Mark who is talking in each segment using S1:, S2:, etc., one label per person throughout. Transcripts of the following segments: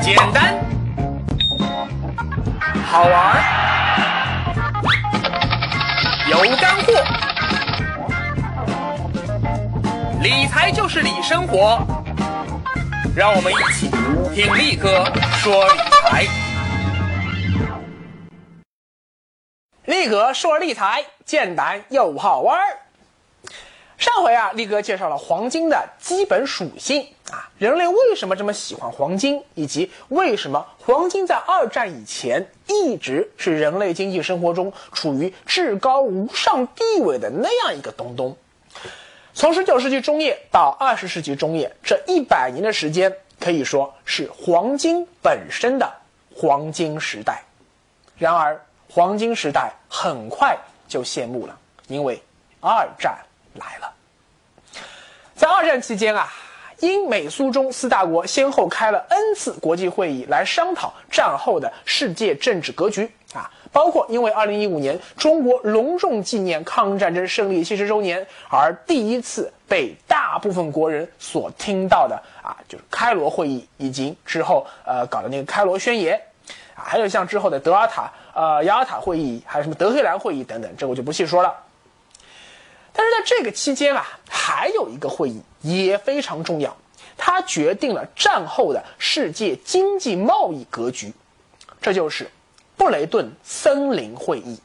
S1: 简单，好玩，有干货。理财就是理生活，让我们一起听力哥说理财。力哥说理财，简单又好玩儿。上回啊，力哥介绍了黄金的基本属性啊，人类为什么这么喜欢黄金，以及为什么黄金在二战以前一直是人类经济生活中处于至高无上地位的那样一个东东。从十九世纪中叶到二十世纪中叶这一百年的时间，可以说是黄金本身的黄金时代。然而，黄金时代很快就谢幕了，因为二战。来了，在二战期间啊，英美苏中四大国先后开了 N 次国际会议来商讨战后的世界政治格局啊，包括因为2015年中国隆重纪念抗日战争胜利七十周年而第一次被大部分国人所听到的啊，就是开罗会议，以及之后呃搞的那个开罗宣言啊，还有像之后的德尔塔呃雅尔塔会议，还有什么德黑兰会议等等，这我就不细说了。但是在这个期间啊，还有一个会议也非常重要，它决定了战后的世界经济贸易格局，这就是布雷顿森林会议。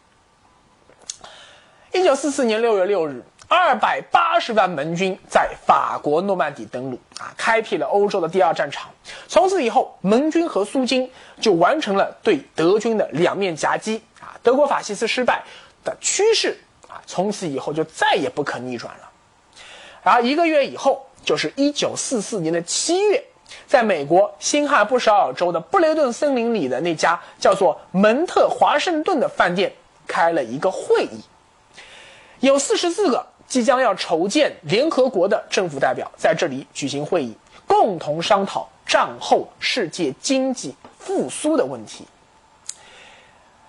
S1: 一九四四年六月六日，二百八十万盟军在法国诺曼底登陆，啊，开辟了欧洲的第二战场。从此以后，盟军和苏军就完成了对德军的两面夹击，啊，德国法西斯失败的趋势。啊从此以后就再也不可逆转了。而一个月以后，就是一九四四年的七月，在美国新罕布什尔州的布雷顿森林里的那家叫做蒙特华盛顿的饭店开了一个会议，有四十四个即将要筹建联合国的政府代表在这里举行会议，共同商讨战后世界经济复苏的问题。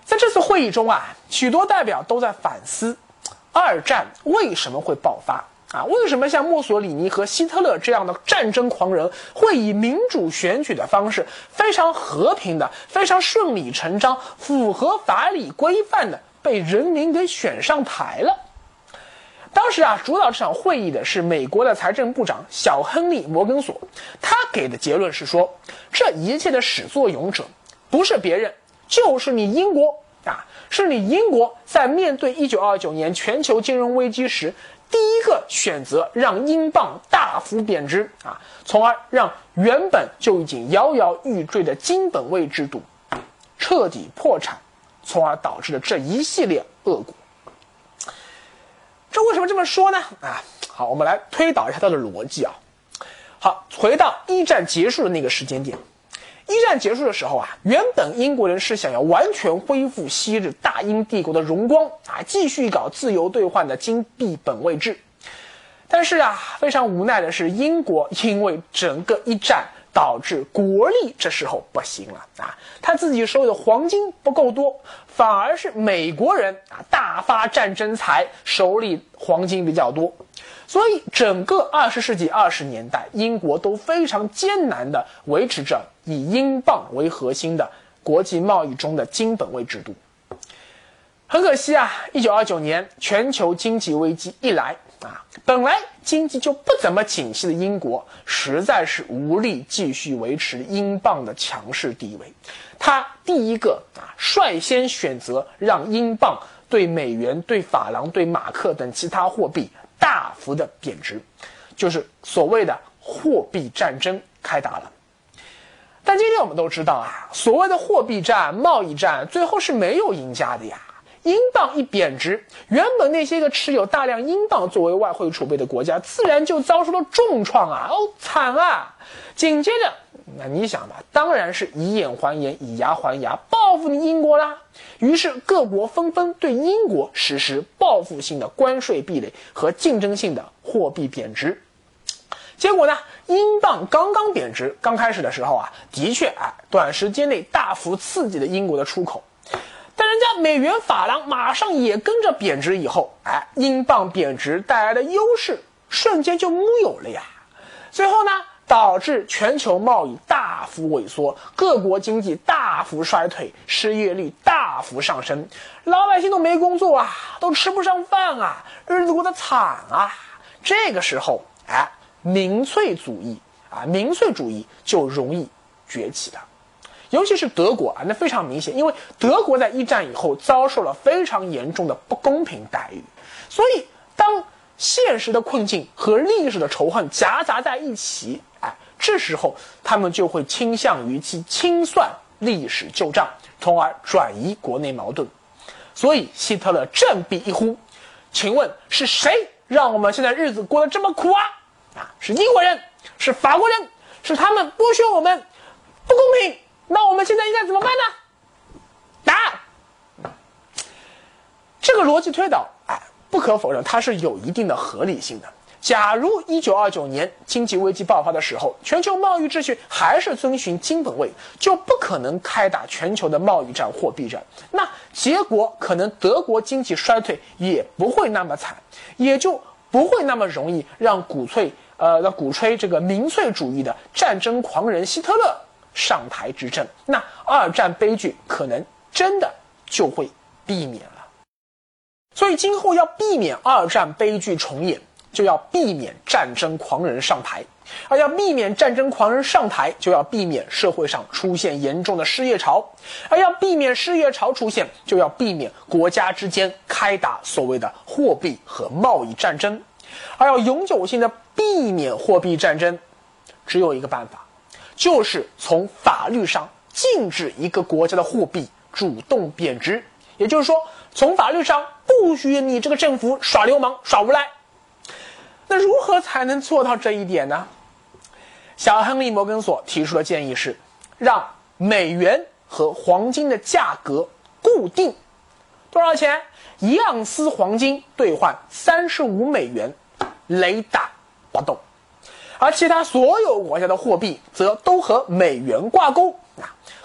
S1: 在这次会议中啊，许多代表都在反思。二战为什么会爆发啊？为什么像墨索里尼和希特勒这样的战争狂人会以民主选举的方式，非常和平的、非常顺理成章、符合法理规范的被人民给选上台了？当时啊，主导这场会议的是美国的财政部长小亨利·摩根索，他给的结论是说，这一切的始作俑者不是别人，就是你英国。啊，是你英国在面对一九二九年全球金融危机时，第一个选择让英镑大幅贬值啊，从而让原本就已经摇摇欲坠的金本位制度彻底破产，从而导致了这一系列恶果。这为什么这么说呢？啊，好，我们来推导一下它的逻辑啊。好，回到一战结束的那个时间点。一战结束的时候啊，原本英国人是想要完全恢复昔日大英帝国的荣光啊，继续搞自由兑换的金币本位制。但是啊，非常无奈的是，英国因为整个一战导致国力这时候不行了啊，他自己手里的黄金不够多，反而是美国人啊大发战争财，手里黄金比较多。所以，整个二十世纪二十年代，英国都非常艰难地维持着以英镑为核心的国际贸易中的金本位制度。很可惜啊，一九二九年全球经济危机一来啊，本来经济就不怎么景气的英国，实在是无力继续维持英镑的强势地位。他第一个啊，率先选择让英镑对美元、对法郎、对马克等其他货币。大幅的贬值，就是所谓的货币战争开打了。但今天我们都知道啊，所谓的货币战、贸易战，最后是没有赢家的呀。英镑一贬值，原本那些个持有大量英镑作为外汇储备的国家，自然就遭受了重创啊！哦，惨啊！紧接着。那你想吧，当然是以眼还眼，以牙还牙，报复你英国啦。于是各国纷纷对英国实施报复性的关税壁垒和竞争性的货币贬值。结果呢，英镑刚刚贬值，刚开始的时候啊，的确啊，短时间内大幅刺激了英国的出口。但人家美元、法郎马上也跟着贬值，以后，哎，英镑贬值带来的优势瞬间就木有了呀。最后呢？导致全球贸易大幅萎缩，各国经济大幅衰退，失业率大幅上升，老百姓都没工作啊，都吃不上饭啊，日子过得惨啊。这个时候，哎，民粹主义啊，民粹主义就容易崛起了。尤其是德国啊，那非常明显，因为德国在一战以后遭受了非常严重的不公平待遇，所以当现实的困境和历史的仇恨夹杂在一起，哎，这时候他们就会倾向于去清算历史旧账，从而转移国内矛盾。所以希特勒振臂一呼：“请问是谁让我们现在日子过得这么苦啊？啊，是英国人，是法国人，是他们剥削我们，不公平。”那我们现在应该怎么办呢？答案：这个逻辑推导，哎，不可否认，它是有一定的合理性的。假如一九二九年经济危机爆发的时候，全球贸易秩序还是遵循金本位，就不可能开打全球的贸易战、货币战。那结果可能德国经济衰退也不会那么惨，也就不会那么容易让鼓吹呃鼓吹这个民粹主义的战争狂人希特勒。上台执政，那二战悲剧可能真的就会避免。所以今后要避免二战悲剧重演，就要避免战争狂人上台；而要避免战争狂人上台，就要避免社会上出现严重的失业潮；而要避免失业潮出现，就要避免国家之间开打所谓的货币和贸易战争；而要永久性的避免货币战争，只有一个办法。就是从法律上禁止一个国家的货币主动贬值，也就是说，从法律上不许你这个政府耍流氓、耍无赖。那如何才能做到这一点呢？小亨利·摩根索提出的建议是，让美元和黄金的价格固定，多少钱？一盎司黄金兑换三十五美元，雷打不动。而其他所有国家的货币则都和美元挂钩，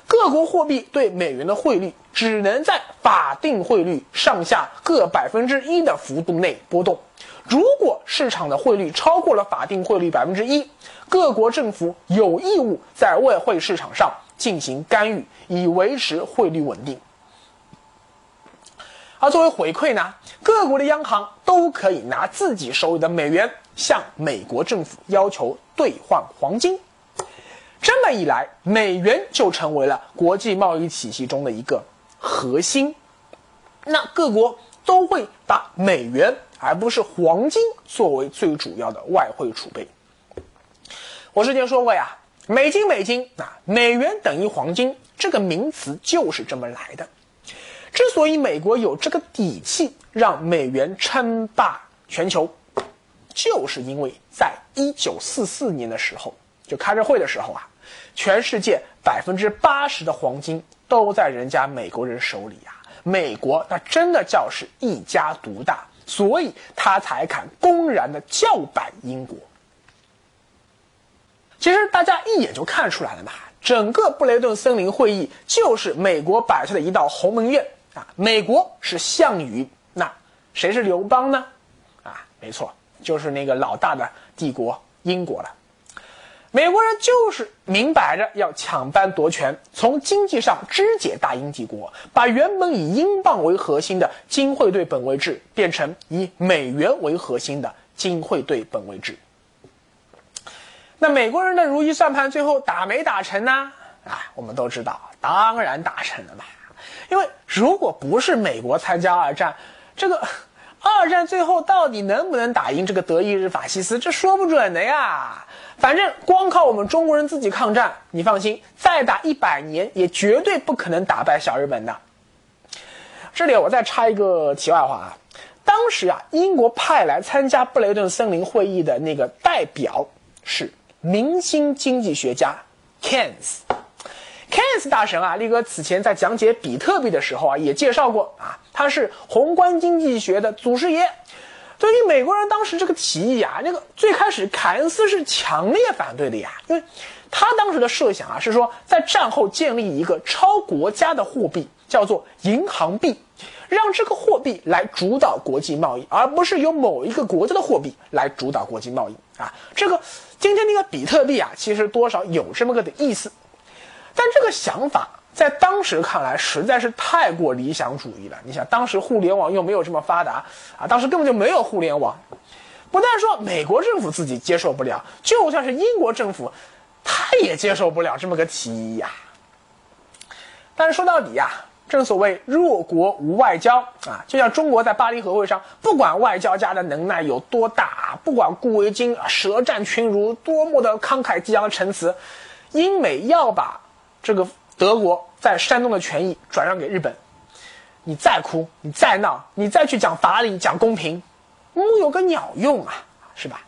S1: 各国货币对美元的汇率只能在法定汇率上下各百分之一的幅度内波动。如果市场的汇率超过了法定汇率百分之一，各国政府有义务在外汇市场上进行干预，以维持汇率稳定。而作为回馈呢，各国的央行都可以拿自己手里的美元向美国政府要求兑换黄金。这么一来，美元就成为了国际贸易体系中的一个核心。那各国都会把美元而不是黄金作为最主要的外汇储备。我之前说过呀，美金美金啊，美元等于黄金这个名词就是这么来的。之所以美国有这个底气让美元称霸全球，就是因为在一九四四年的时候，就开这会的时候啊，全世界百分之八十的黄金都在人家美国人手里呀。美国那真的叫是一家独大，所以他才敢公然的叫板英国。其实大家一眼就看出来了嘛，整个布雷顿森林会议就是美国摆出的一道鸿门宴啊。美国是项羽，那谁是刘邦呢？啊，没错，就是那个老大的帝国英国了。美国人就是明摆着要抢班夺权，从经济上肢解大英帝国，把原本以英镑为核心的金汇兑本位制变成以美元为核心的金汇兑本位制。那美国人的如意算盘最后打没打成呢？啊，我们都知道，当然打成了嘛。因为如果不是美国参加二战，这个二战最后到底能不能打赢这个德意日法西斯，这说不准的呀。反正光靠我们中国人自己抗战，你放心，再打一百年也绝对不可能打败小日本的。这里我再插一个题外话啊，当时啊，英国派来参加布雷顿森林会议的那个代表是明星经济学家 k e n s k e n s 大神啊，力哥此前在讲解比特币的时候啊，也介绍过啊，他是宏观经济学的祖师爷。对于美国人当时这个提议啊，那个最开始凯恩斯是强烈反对的呀，因为他当时的设想啊是说，在战后建立一个超国家的货币，叫做银行币，让这个货币来主导国际贸易，而不是由某一个国家的货币来主导国际贸易啊。这个今天那个比特币啊，其实多少有这么个的意思。但这个想法在当时看来实在是太过理想主义了。你想，当时互联网又没有这么发达啊，当时根本就没有互联网。不但说美国政府自己接受不了，就算是英国政府，他也接受不了这么个提议呀。但是说到底呀，正所谓弱国无外交啊，就像中国在巴黎和会上，不管外交家的能耐有多大，不管顾维钧舌战群儒多么的慷慨激昂的陈词，英美要把这个德国在山东的权益转让给日本，你再哭，你再闹，你再去讲法理、讲公平。木有个鸟用啊，是吧？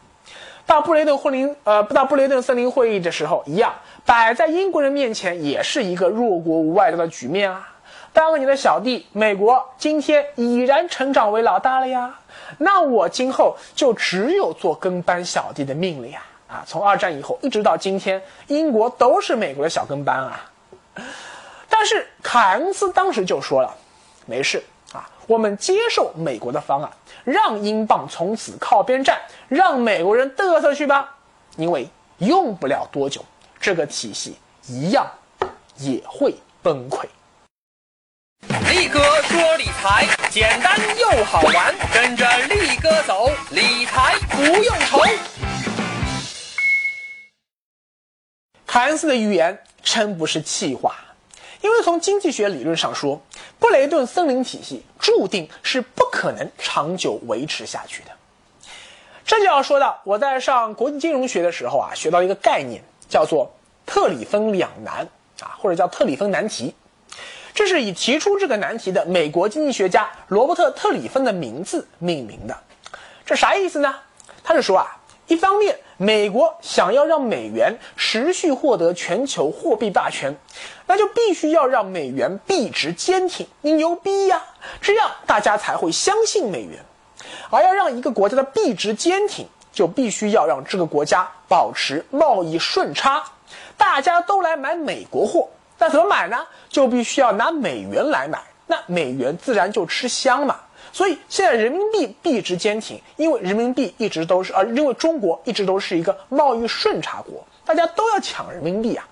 S1: 到布雷顿森林，呃，到布雷顿森林会议的时候，一样摆在英国人面前，也是一个弱国无外交的局面啊。当你的小弟美国今天已然成长为老大了呀，那我今后就只有做跟班小弟的命了呀！啊，从二战以后一直到今天，英国都是美国的小跟班啊。但是凯恩斯当时就说了，没事。啊，我们接受美国的方案，让英镑从此靠边站，让美国人嘚瑟去吧。因为用不了多久，这个体系一样也会崩溃。
S2: 力哥说理财简单又好玩，跟着力哥走，理财不用愁。
S1: 凯恩斯的预言真不是气话。因为从经济学理论上说，布雷顿森林体系注定是不可能长久维持下去的。这就要说到我在上国际金融学的时候啊，学到一个概念，叫做特里芬两难啊，或者叫特里芬难题。这是以提出这个难题的美国经济学家罗伯特·特里芬的名字命名的。这啥意思呢？他是说啊，一方面美国想要让美元持续获得全球货币霸权。那就必须要让美元币值坚挺，你牛逼呀，这样大家才会相信美元。而要让一个国家的币值坚挺，就必须要让这个国家保持贸易顺差，大家都来买美国货。那怎么买呢？就必须要拿美元来买，那美元自然就吃香嘛。所以现在人民币币值坚挺，因为人民币一直都是，呃，因为中国一直都是一个贸易顺差国，大家都要抢人民币啊。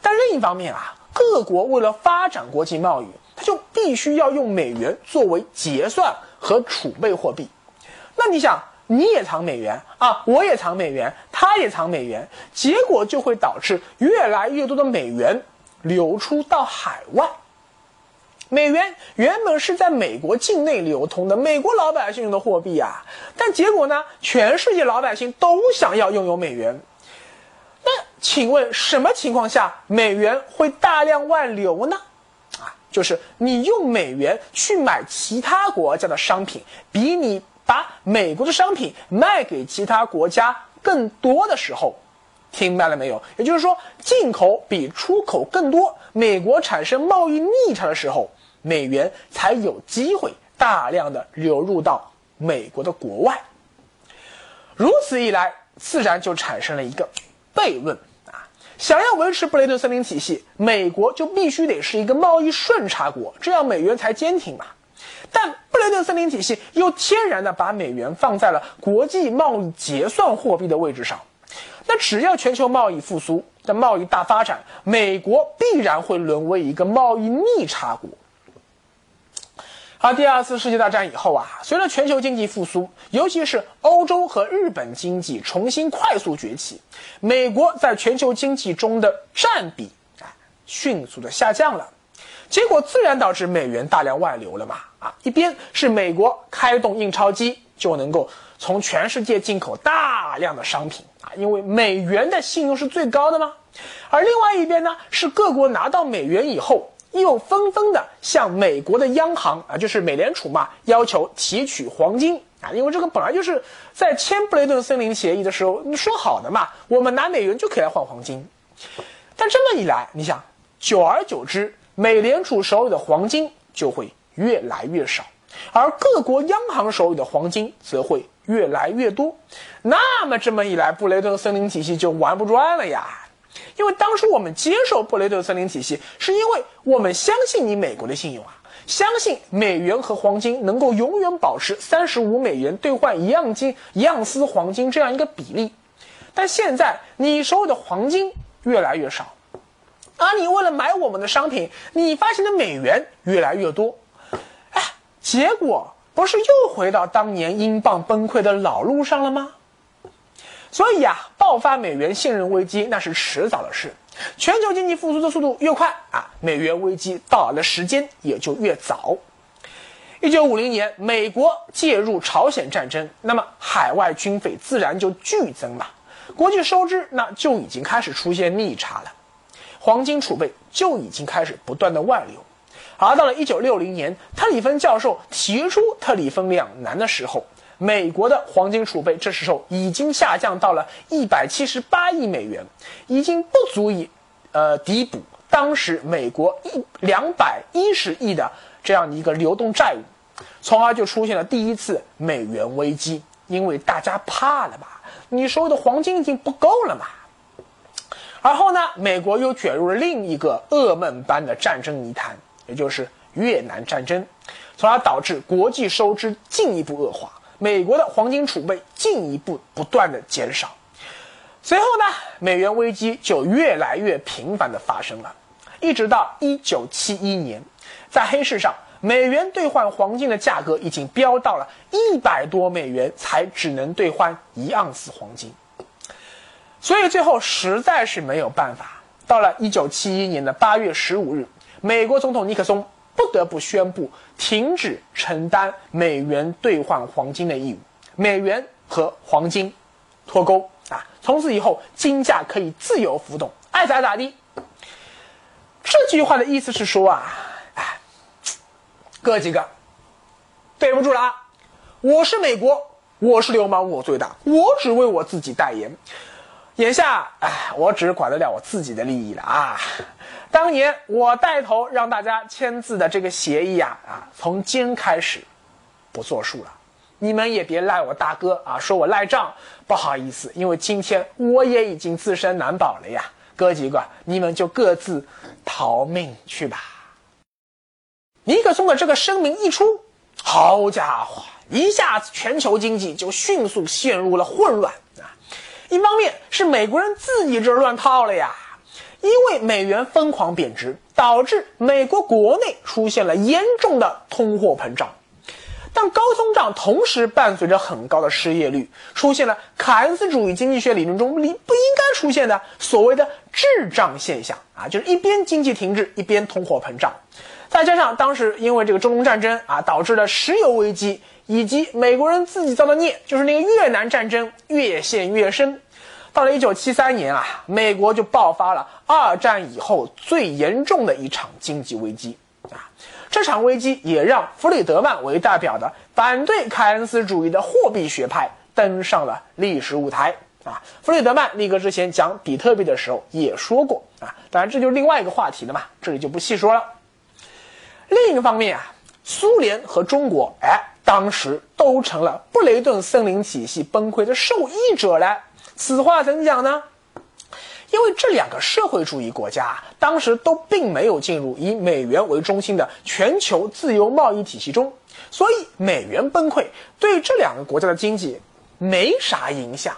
S1: 但另一方面啊，各国为了发展国际贸易，它就必须要用美元作为结算和储备货币。那你想，你也藏美元啊，我也藏美元，他也藏美元，结果就会导致越来越多的美元流出到海外。美元原本是在美国境内流通的，美国老百姓用的货币啊，但结果呢，全世界老百姓都想要拥有美元。那请问什么情况下美元会大量外流呢？啊，就是你用美元去买其他国家的商品，比你把美国的商品卖给其他国家更多的时候，听明白了没有？也就是说，进口比出口更多，美国产生贸易逆差的时候，美元才有机会大量的流入到美国的国外。如此一来，自然就产生了一个。悖论啊！想要维持布雷顿森林体系，美国就必须得是一个贸易顺差国，这样美元才坚挺嘛。但布雷顿森林体系又天然的把美元放在了国际贸易结算货币的位置上。那只要全球贸易复苏，的贸易大发展，美国必然会沦为一个贸易逆差国。而第二次世界大战以后啊，随着全球经济复苏，尤其是欧洲和日本经济重新快速崛起，美国在全球经济中的占比啊迅速的下降了，结果自然导致美元大量外流了嘛啊，一边是美国开动印钞机就能够从全世界进口大量的商品啊，因为美元的信用是最高的嘛，而另外一边呢是各国拿到美元以后。又纷纷的向美国的央行啊，就是美联储嘛，要求提取黄金啊，因为这个本来就是在签布雷顿森林协议的时候你说好的嘛，我们拿美元就可以来换黄金。但这么一来，你想，久而久之，美联储手里的黄金就会越来越少，而各国央行手里的黄金则会越来越多。那么这么一来，布雷顿森林体系就玩不转了呀。因为当初我们接受布雷顿森林体系，是因为我们相信你美国的信用啊，相信美元和黄金能够永远保持三十五美元兑换一样金一样丝黄金这样一个比例。但现在你手里的黄金越来越少，而，你为了买我们的商品，你发行的美元越来越多，哎，结果不是又回到当年英镑崩溃的老路上了吗？所以啊，爆发美元信任危机那是迟早的事。全球经济复苏的速度越快啊，美元危机到来的时间也就越早。一九五零年，美国介入朝鲜战争，那么海外军费自然就剧增了，国际收支那就已经开始出现逆差了，黄金储备就已经开始不断的外流。而到了一九六零年，特里芬教授提出特里芬两难的时候，美国的黄金储备这时候已经下降到了一百七十八亿美元，已经不足以，呃，抵补当时美国一两百一十亿的这样的一个流动债务，从而就出现了第一次美元危机，因为大家怕了吧，你收的黄金已经不够了嘛。而后呢，美国又卷入了另一个噩梦般的战争泥潭，也就是越南战争，从而导致国际收支进一步恶化。美国的黄金储备进一步不断的减少，随后呢，美元危机就越来越频繁的发生了，一直到一九七一年，在黑市上，美元兑换黄金的价格已经飙到了一百多美元，才只能兑换一盎司黄金。所以最后实在是没有办法，到了一九七一年的八月十五日，美国总统尼克松。不得不宣布停止承担美元兑换黄金的义务，美元和黄金脱钩啊！从此以后，金价可以自由浮动，爱咋咋地。这句话的意思是说啊，哎，哥几个，对不住了啊！我是美国，我是流氓，我最大，我只为我自己代言。眼下，哎，我只管得了我自己的利益了啊！当年我带头让大家签字的这个协议啊，啊，从今开始不作数了。你们也别赖我大哥啊，说我赖账，不好意思，因为今天我也已经自身难保了呀。哥几个，你们就各自逃命去吧。尼克松的这个声明一出，好家伙，一下子全球经济就迅速陷入了混乱啊。一方面是美国人自己这乱套了呀，因为美元疯狂贬值，导致美国国内出现了严重的通货膨胀。但高通胀同时伴随着很高的失业率，出现了凯恩斯主义经济学理论中理不应该出现的所谓的滞胀现象啊，就是一边经济停滞，一边通货膨胀。再加上当时因为这个中东战争啊，导致了石油危机。以及美国人自己造的孽，就是那个越南战争越陷越深。到了一九七三年啊，美国就爆发了二战以后最严重的一场经济危机啊。这场危机也让弗里德曼为代表的反对凯恩斯主义的货币学派登上了历史舞台啊。弗里德曼立哥之前讲比特币的时候也说过啊，当然这就是另外一个话题了嘛，这里就不细说了。另一个方面啊，苏联和中国，哎。当时都成了布雷顿森林体系崩溃的受益者了。此话怎讲呢？因为这两个社会主义国家当时都并没有进入以美元为中心的全球自由贸易体系中，所以美元崩溃对这两个国家的经济没啥影响。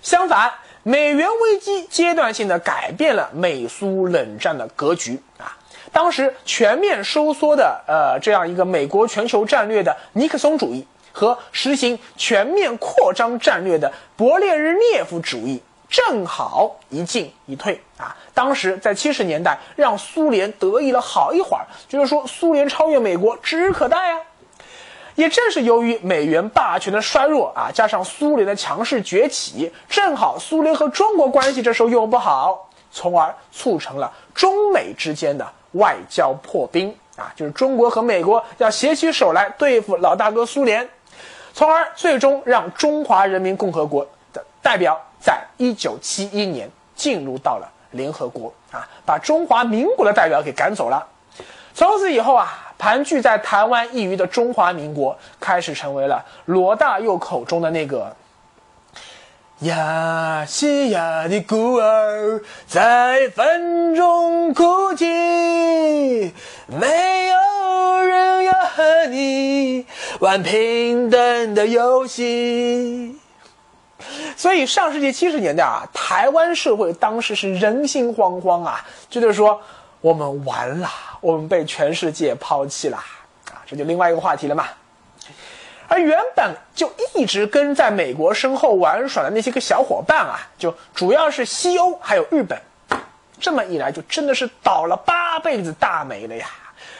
S1: 相反，美元危机阶段性的改变了美苏冷战的格局啊。当时全面收缩的呃这样一个美国全球战略的尼克松主义和实行全面扩张战略的勃列日涅夫主义正好一进一退啊！当时在七十年代让苏联得意了好一会儿，就是说苏联超越美国指日可待啊！也正是由于美元霸权的衰弱啊，加上苏联的强势崛起，正好苏联和中国关系这时候又不好，从而促成了中美之间的。外交破冰啊，就是中国和美国要携起手来对付老大哥苏联，从而最终让中华人民共和国的代表在一九七一年进入到了联合国啊，把中华民国的代表给赶走了。从此以后啊，盘踞在台湾一隅的中华民国开始成为了罗大佑口中的那个。亚细亚的孤儿在风中哭泣，没有人要和你玩平等的游戏。所以上世纪七十年代啊，台湾社会当时是人心惶惶啊，就是说我们完了，我们被全世界抛弃了啊，这就另外一个话题了嘛。而原本就一直跟在美国身后玩耍的那些个小伙伴啊，就主要是西欧还有日本，这么一来就真的是倒了八辈子大霉了呀！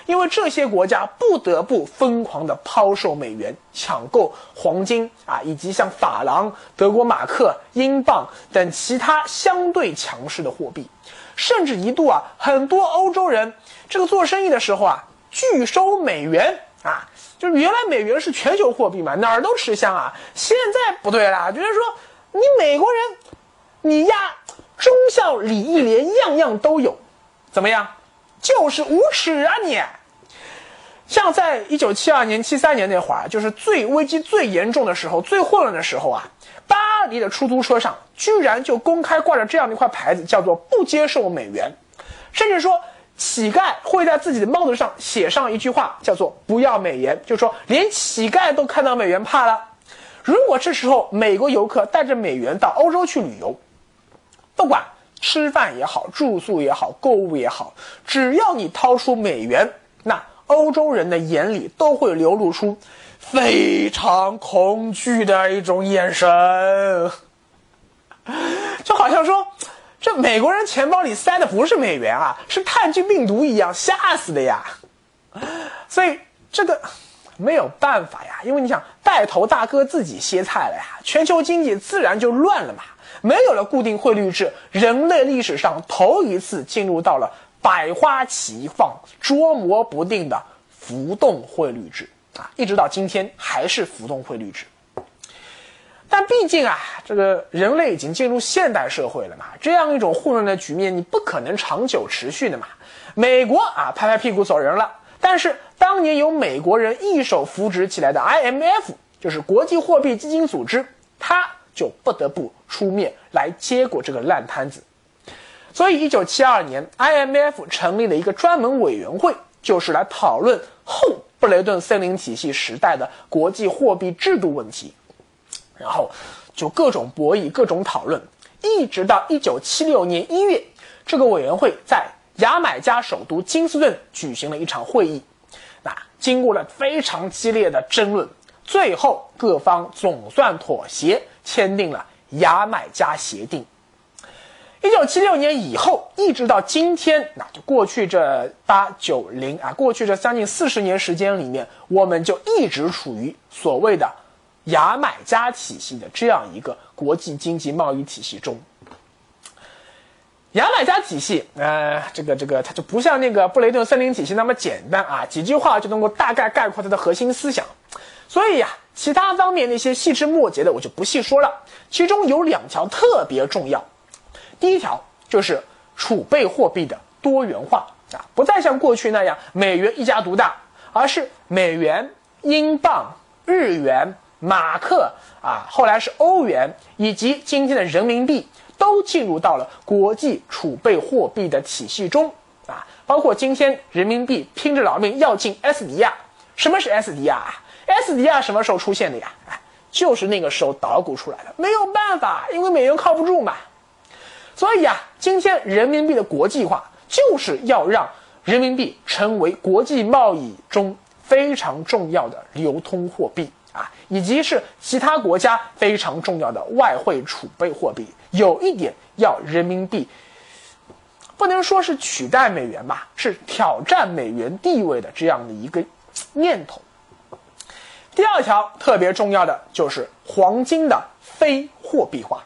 S1: 因为这些国家不得不疯狂的抛售美元，抢购黄金啊，以及像法郎、德国马克、英镑等其他相对强势的货币，甚至一度啊，很多欧洲人这个做生意的时候啊，拒收美元啊。就是原来美元是全球货币嘛，哪儿都吃香啊。现在不对了，就是说你美国人，你呀忠孝礼义廉样样都有，怎么样？就是无耻啊你！像在一九七二年、七三年那会儿，就是最危机最严重的时候、最混乱的时候啊，巴黎的出租车上居然就公开挂着这样的一块牌子，叫做“不接受美元”，甚至说。乞丐会在自己的帽子上写上一句话，叫做“不要美元”，就是说连乞丐都看到美元怕了。如果这时候美国游客带着美元到欧洲去旅游，不管吃饭也好、住宿也好、购物也好，只要你掏出美元，那欧洲人的眼里都会流露出非常恐惧的一种眼神，就好像说。这美国人钱包里塞的不是美元啊，是炭疽病毒一样，吓死的呀！所以这个没有办法呀，因为你想带头大哥自己歇菜了呀，全球经济自然就乱了嘛。没有了固定汇率制，人类历史上头一次进入到了百花齐放、捉摸不定的浮动汇率制啊，一直到今天还是浮动汇率制。但毕竟啊，这个人类已经进入现代社会了嘛，这样一种混乱的局面，你不可能长久持续的嘛。美国啊，拍拍屁股走人了，但是当年由美国人一手扶植起来的 IMF，就是国际货币基金组织，他就不得不出面来接过这个烂摊子。所以，一九七二年，IMF 成立了一个专门委员会，就是来讨论后布雷顿森林体系时代的国际货币制度问题。然后就各种博弈、各种讨论，一直到一九七六年一月，这个委员会在牙买加首都金斯顿举行了一场会议。那经过了非常激烈的争论，最后各方总算妥协，签订了牙买加协定。一九七六年以后，一直到今天，那就过去这八九零啊，过去这将近四十年时间里面，我们就一直处于所谓的。牙买加体系的这样一个国际经济贸易体系中，牙买加体系，呃，这个这个它就不像那个布雷顿森林体系那么简单啊，几句话就能够大概概括它的核心思想。所以呀，其他方面那些细枝末节的我就不细说了。其中有两条特别重要，第一条就是储备货币的多元化啊，不再像过去那样美元一家独大，而是美元、英镑、日元。马克啊，后来是欧元，以及今天的人民币，都进入到了国际储备货币的体系中啊。包括今天人民币拼着老命要进 S 迪亚。什么是 S 迪亚？S 迪亚什么时候出现的呀？哎，就是那个时候捣鼓出来的。没有办法，因为美元靠不住嘛。所以啊，今天人民币的国际化，就是要让人民币成为国际贸易中非常重要的流通货币。以及是其他国家非常重要的外汇储备货币，有一点要人民币不能说是取代美元吧，是挑战美元地位的这样的一个念头。第二条特别重要的就是黄金的非货币化，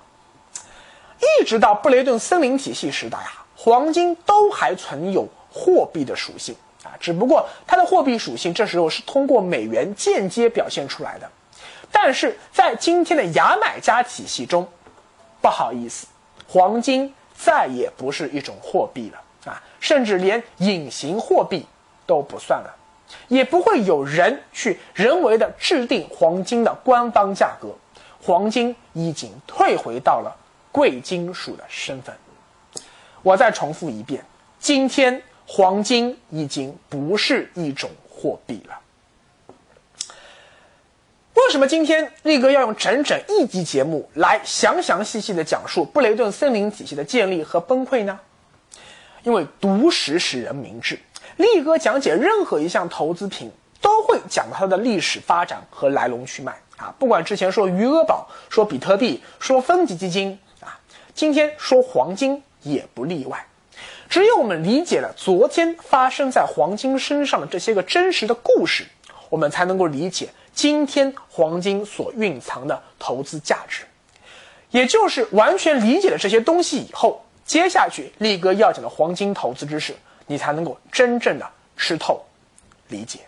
S1: 一直到布雷顿森林体系时代啊，黄金都还存有货币的属性。啊，只不过它的货币属性这时候是通过美元间接表现出来的，但是在今天的牙买加体系中，不好意思，黄金再也不是一种货币了啊，甚至连隐形货币都不算了，也不会有人去人为的制定黄金的官方价格，黄金已经退回到了贵金属的身份。我再重复一遍，今天。黄金已经不是一种货币了。为什么今天力哥要用整整一集节目来详详细细的讲述布雷顿森林体系的建立和崩溃呢？因为读史使人明智，力哥讲解任何一项投资品都会讲它的历史发展和来龙去脉啊。不管之前说余额宝、说比特币、说分级基金啊，今天说黄金也不例外。只有我们理解了昨天发生在黄金身上的这些个真实的故事，我们才能够理解今天黄金所蕴藏的投资价值。也就是完全理解了这些东西以后，接下去力哥要讲的黄金投资知识，你才能够真正的吃透、理解。